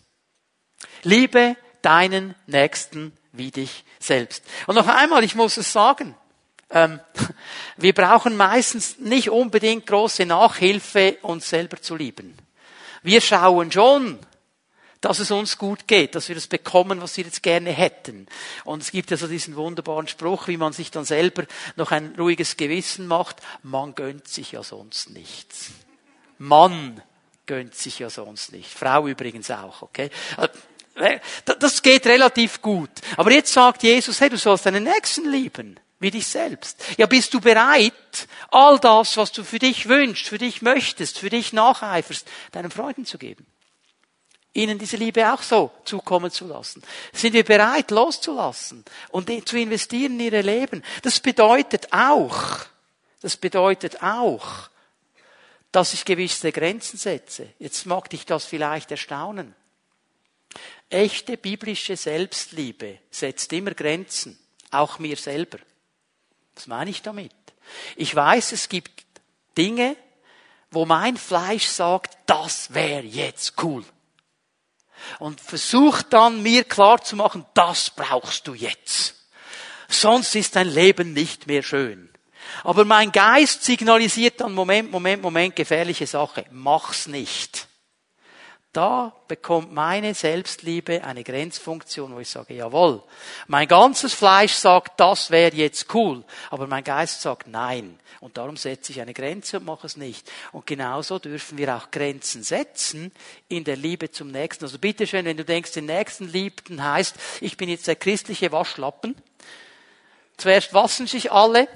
Liebe deinen Nächsten wie dich selbst. Und noch einmal, ich muss es sagen, ähm, wir brauchen meistens nicht unbedingt große Nachhilfe, uns selber zu lieben. Wir schauen schon, dass es uns gut geht, dass wir das bekommen, was wir jetzt gerne hätten. Und es gibt ja so diesen wunderbaren Spruch, wie man sich dann selber noch ein ruhiges Gewissen macht. Man gönnt sich ja sonst nichts. Mann gönnt sich ja sonst nicht. Frau übrigens auch, okay? Äh, das geht relativ gut. Aber jetzt sagt Jesus, hey, du sollst deinen Nächsten lieben wie dich selbst. Ja, bist du bereit, all das, was du für dich wünschst, für dich möchtest, für dich nacheiferst, deinen Freunden zu geben? Ihnen diese Liebe auch so zukommen zu lassen? Sind wir bereit, loszulassen und zu investieren in ihre Leben? Das bedeutet auch, das bedeutet auch, dass ich gewisse Grenzen setze. Jetzt mag dich das vielleicht erstaunen. Echte biblische Selbstliebe setzt immer Grenzen, auch mir selber. Was meine ich damit? Ich weiß, es gibt Dinge, wo mein Fleisch sagt, das wäre jetzt cool und versucht dann mir klar zu machen, das brauchst du jetzt. Sonst ist dein Leben nicht mehr schön. Aber mein Geist signalisiert dann, Moment, Moment, Moment, gefährliche Sache. Mach's nicht. Da bekommt meine Selbstliebe eine Grenzfunktion, wo ich sage, jawohl, mein ganzes Fleisch sagt, das wäre jetzt cool, aber mein Geist sagt nein. Und darum setze ich eine Grenze und mache es nicht. Und genauso dürfen wir auch Grenzen setzen in der Liebe zum Nächsten. Also bitteschön, wenn du denkst, den Nächsten liebten heißt, ich bin jetzt der christliche Waschlappen. Zuerst waschen sich alle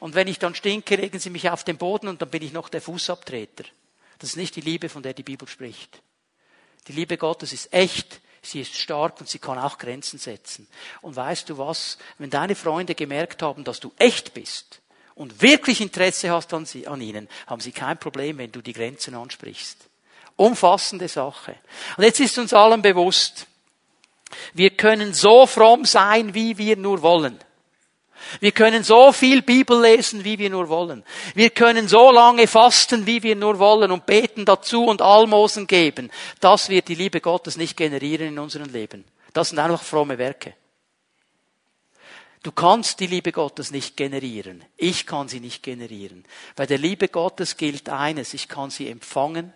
und wenn ich dann stinke, legen sie mich auf den Boden und dann bin ich noch der Fußabtreter. Das ist nicht die Liebe, von der die Bibel spricht. Die Liebe Gottes ist echt, sie ist stark und sie kann auch Grenzen setzen. Und weißt du was? Wenn deine Freunde gemerkt haben, dass du echt bist und wirklich Interesse hast an, sie, an ihnen, haben sie kein Problem, wenn du die Grenzen ansprichst. Umfassende Sache. Und jetzt ist uns allen bewusst, wir können so fromm sein, wie wir nur wollen. Wir können so viel Bibel lesen, wie wir nur wollen. Wir können so lange fasten, wie wir nur wollen und beten dazu und Almosen geben. Das wird die Liebe Gottes nicht generieren in unserem Leben. Das sind einfach fromme Werke. Du kannst die Liebe Gottes nicht generieren. Ich kann sie nicht generieren. Bei der Liebe Gottes gilt eines, ich kann sie empfangen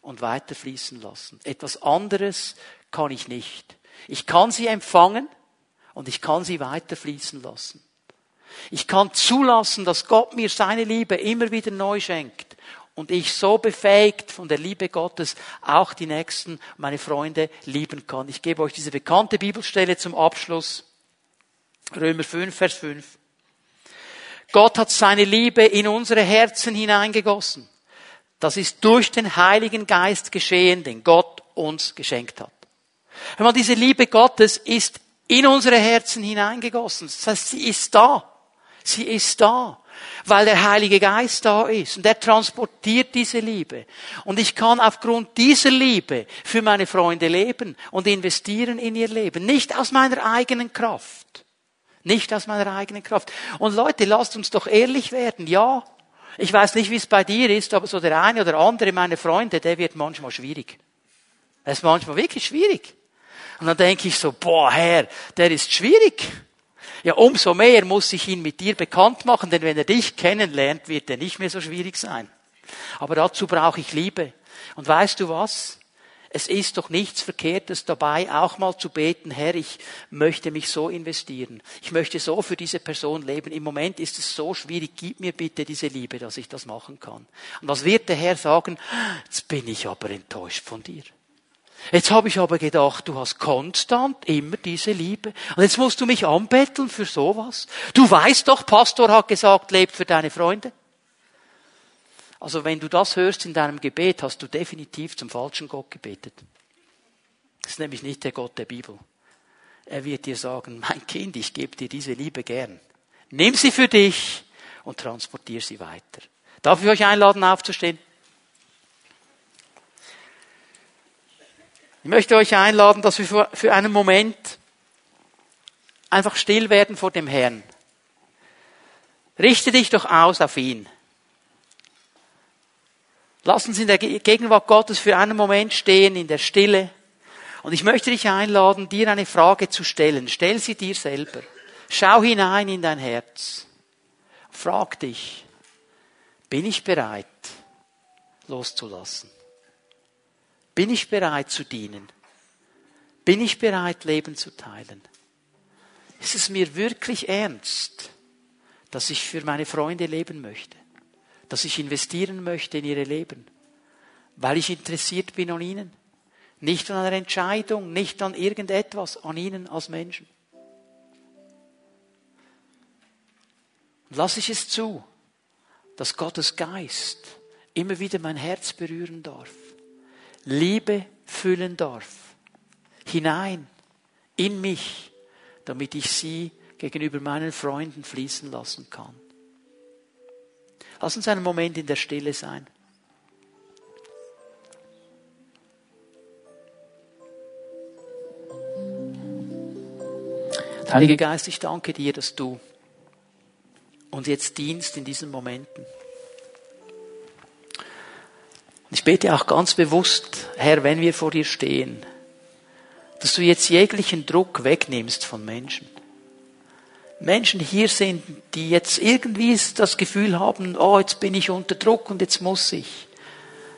und weiterfließen lassen. Etwas anderes kann ich nicht. Ich kann sie empfangen und ich kann sie weiterfließen lassen. Ich kann zulassen, dass Gott mir seine Liebe immer wieder neu schenkt und ich so befähigt von der Liebe Gottes auch die Nächsten, meine Freunde lieben kann. Ich gebe euch diese bekannte Bibelstelle zum Abschluss. Römer 5, Vers 5. Gott hat seine Liebe in unsere Herzen hineingegossen. Das ist durch den Heiligen Geist geschehen, den Gott uns geschenkt hat. Hör mal, diese Liebe Gottes ist in unsere Herzen hineingegossen. Das heißt, sie ist da. Sie ist da, weil der Heilige Geist da ist und er transportiert diese Liebe. Und ich kann aufgrund dieser Liebe für meine Freunde leben und investieren in ihr Leben. Nicht aus meiner eigenen Kraft. Nicht aus meiner eigenen Kraft. Und Leute, lasst uns doch ehrlich werden. Ja, ich weiß nicht, wie es bei dir ist, aber so der eine oder andere meiner Freunde, der wird manchmal schwierig. Er ist manchmal wirklich schwierig. Und dann denke ich so, boah, Herr, der ist schwierig. Ja, umso mehr muss ich ihn mit dir bekannt machen, denn wenn er dich kennenlernt, wird er nicht mehr so schwierig sein. Aber dazu brauche ich Liebe. Und weißt du was? Es ist doch nichts Verkehrtes dabei, auch mal zu beten, Herr, ich möchte mich so investieren. Ich möchte so für diese Person leben. Im Moment ist es so schwierig. Gib mir bitte diese Liebe, dass ich das machen kann. Und was wird der Herr sagen? Jetzt bin ich aber enttäuscht von dir. Jetzt habe ich aber gedacht, du hast konstant immer diese Liebe. Und jetzt musst du mich anbetteln für sowas. Du weißt doch, Pastor hat gesagt, lebt für deine Freunde. Also wenn du das hörst in deinem Gebet, hast du definitiv zum falschen Gott gebetet. Das ist nämlich nicht der Gott der Bibel. Er wird dir sagen, mein Kind, ich gebe dir diese Liebe gern. Nimm sie für dich und transportier sie weiter. Darf ich euch einladen, aufzustehen? Ich möchte euch einladen, dass wir für einen Moment einfach still werden vor dem Herrn. Richte dich doch aus auf ihn. Lass uns in der Gegenwart Gottes für einen Moment stehen, in der Stille. Und ich möchte dich einladen, dir eine Frage zu stellen. Stell sie dir selber. Schau hinein in dein Herz. Frag dich, bin ich bereit, loszulassen? Bin ich bereit zu dienen? Bin ich bereit, Leben zu teilen? Ist es mir wirklich ernst, dass ich für meine Freunde leben möchte? dass ich investieren möchte in ihre Leben, weil ich interessiert bin an ihnen. Nicht an einer Entscheidung, nicht an irgendetwas, an ihnen als Menschen. Lasse ich es zu, dass Gottes Geist immer wieder mein Herz berühren darf, Liebe füllen darf, hinein in mich, damit ich sie gegenüber meinen Freunden fließen lassen kann. Lass uns einen Moment in der Stille sein. Heiliger Geist, ich danke dir, dass du uns jetzt dienst in diesen Momenten. Ich bete auch ganz bewusst, Herr, wenn wir vor dir stehen, dass du jetzt jeglichen Druck wegnimmst von Menschen. Menschen hier sind, die jetzt irgendwie das Gefühl haben, oh, jetzt bin ich unter Druck und jetzt muss ich.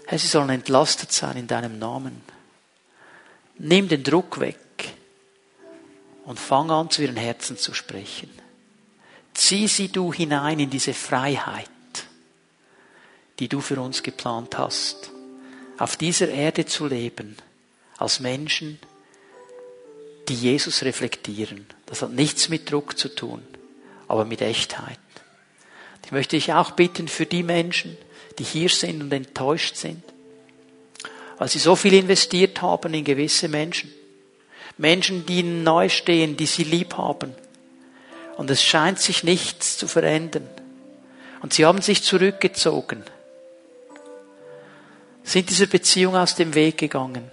Herr, sie sollen entlastet sein in deinem Namen. Nimm den Druck weg und fang an, zu ihren Herzen zu sprechen. Zieh sie du hinein in diese Freiheit, die du für uns geplant hast, auf dieser Erde zu leben, als Menschen, die Jesus reflektieren. Das hat nichts mit Druck zu tun, aber mit Echtheit. Ich möchte dich auch bitten für die Menschen, die hier sind und enttäuscht sind, weil sie so viel investiert haben in gewisse Menschen. Menschen, die ihnen neu stehen, die sie lieb haben. Und es scheint sich nichts zu verändern. Und sie haben sich zurückgezogen, sind dieser Beziehung aus dem Weg gegangen.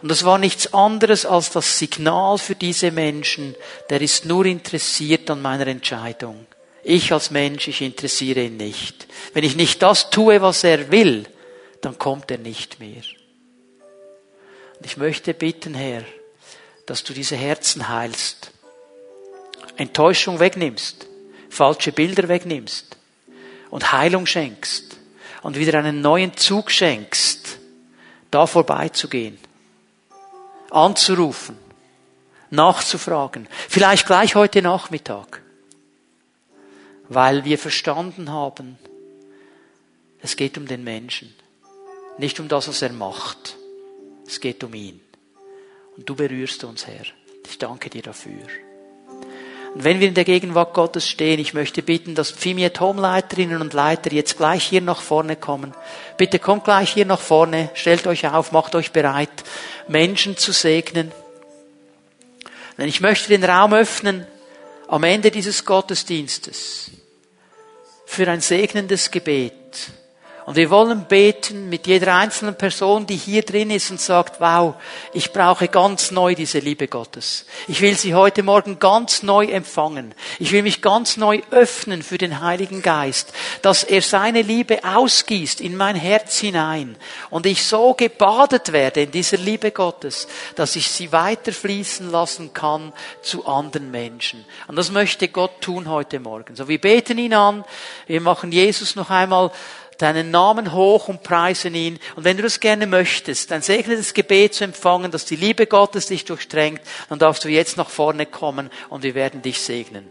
Und das war nichts anderes als das Signal für diese Menschen, der ist nur interessiert an meiner Entscheidung. Ich als Mensch, ich interessiere ihn nicht. Wenn ich nicht das tue, was er will, dann kommt er nicht mehr. Und ich möchte bitten, Herr, dass du diese Herzen heilst, Enttäuschung wegnimmst, falsche Bilder wegnimmst und Heilung schenkst und wieder einen neuen Zug schenkst, da vorbeizugehen anzurufen, nachzufragen, vielleicht gleich heute Nachmittag, weil wir verstanden haben, es geht um den Menschen, nicht um das, was er macht. Es geht um ihn. Und du berührst uns, Herr. Ich danke dir dafür. Und wenn wir in der Gegenwart Gottes stehen, ich möchte bitten, dass Pfimiet Home-Leiterinnen und Leiter jetzt gleich hier nach vorne kommen. Bitte kommt gleich hier nach vorne, stellt euch auf, macht euch bereit, Menschen zu segnen. Denn ich möchte den Raum öffnen am Ende dieses Gottesdienstes für ein segnendes Gebet. Und wir wollen beten mit jeder einzelnen Person, die hier drin ist und sagt, wow, ich brauche ganz neu diese Liebe Gottes. Ich will sie heute Morgen ganz neu empfangen. Ich will mich ganz neu öffnen für den Heiligen Geist, dass er seine Liebe ausgießt in mein Herz hinein und ich so gebadet werde in dieser Liebe Gottes, dass ich sie weiterfließen lassen kann zu anderen Menschen. Und das möchte Gott tun heute Morgen. So, wir beten ihn an. Wir machen Jesus noch einmal deinen Namen hoch und preisen ihn. Und wenn du das gerne möchtest, ein segnetes Gebet zu empfangen, dass die Liebe Gottes dich durchdrängt, dann darfst du jetzt nach vorne kommen und wir werden dich segnen.